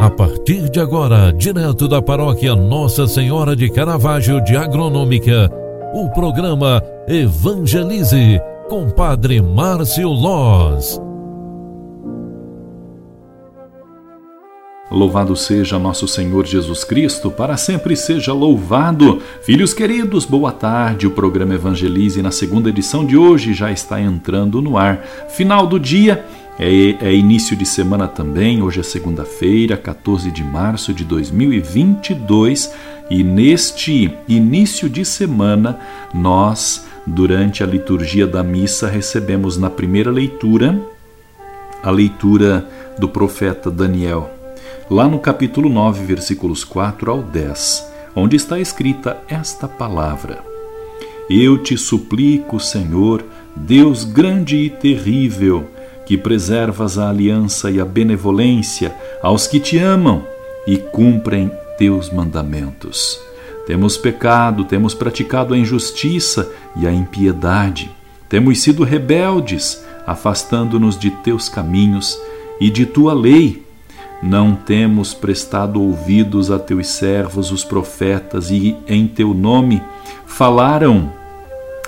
A partir de agora, direto da paróquia Nossa Senhora de Caravaggio de Agronômica, o programa Evangelize com Padre Márcio Loz. Louvado seja nosso Senhor Jesus Cristo, para sempre seja louvado. Filhos queridos, boa tarde. O programa Evangelize na segunda edição de hoje já está entrando no ar. Final do dia é, é início de semana também, hoje é segunda-feira, 14 de março de 2022, e neste início de semana, nós, durante a liturgia da missa, recebemos na primeira leitura a leitura do profeta Daniel, lá no capítulo 9, versículos 4 ao 10, onde está escrita esta palavra: Eu te suplico, Senhor, Deus grande e terrível, que preservas a aliança e a benevolência aos que te amam e cumprem teus mandamentos. Temos pecado, temos praticado a injustiça e a impiedade. Temos sido rebeldes, afastando-nos de teus caminhos e de tua lei. Não temos prestado ouvidos a teus servos, os profetas, e em teu nome falaram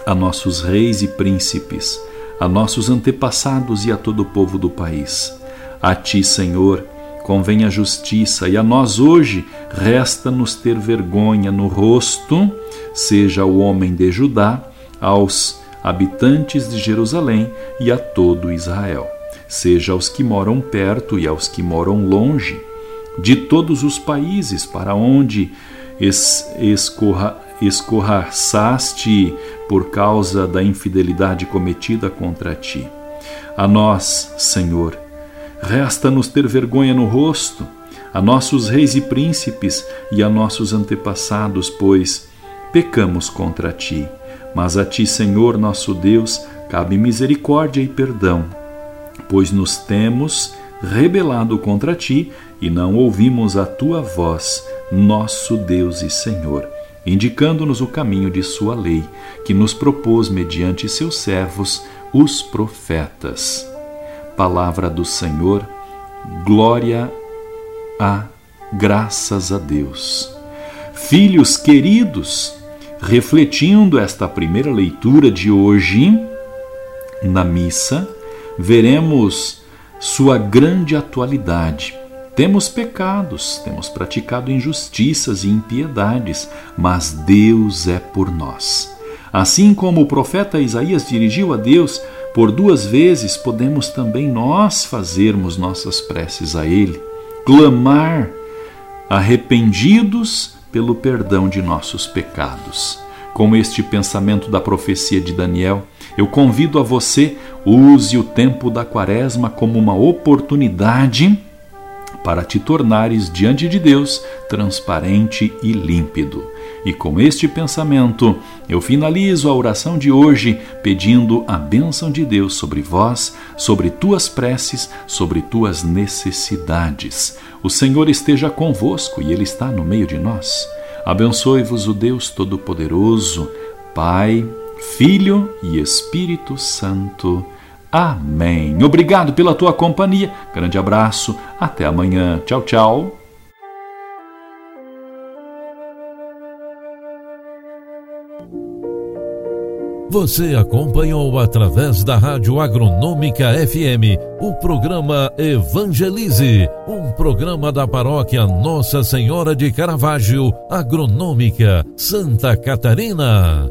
a nossos reis e príncipes a nossos antepassados e a todo o povo do país. A ti, Senhor, convém a justiça, e a nós hoje resta-nos ter vergonha no rosto, seja o homem de Judá, aos habitantes de Jerusalém e a todo Israel, seja aos que moram perto e aos que moram longe, de todos os países para onde es escorra escorraçaste por causa da infidelidade cometida contra ti. A nós, Senhor, resta-nos ter vergonha no rosto, a nossos reis e príncipes e a nossos antepassados, pois pecamos contra ti. Mas a ti, Senhor nosso Deus, cabe misericórdia e perdão, pois nos temos rebelado contra ti e não ouvimos a tua voz, nosso Deus e Senhor indicando-nos o caminho de sua lei, que nos propôs mediante seus servos, os profetas. Palavra do Senhor, glória a graças a Deus. Filhos queridos, refletindo esta primeira leitura de hoje na missa, veremos sua grande atualidade temos pecados, temos praticado injustiças e impiedades, mas Deus é por nós. Assim como o profeta Isaías dirigiu a Deus por duas vezes, podemos também nós fazermos nossas preces a Ele, clamar arrependidos pelo perdão de nossos pecados. Com este pensamento da profecia de Daniel, eu convido a você, use o tempo da quaresma como uma oportunidade para te tornares diante de Deus transparente e límpido. E com este pensamento, eu finalizo a oração de hoje pedindo a bênção de Deus sobre vós, sobre tuas preces, sobre tuas necessidades. O Senhor esteja convosco e Ele está no meio de nós. Abençoe-vos o Deus Todo-Poderoso, Pai, Filho e Espírito Santo. Amém. Obrigado pela tua companhia. Grande abraço. Até amanhã. Tchau, tchau. Você acompanhou através da Rádio Agronômica FM o programa Evangelize, um programa da paróquia Nossa Senhora de Caravaggio, Agronômica, Santa Catarina.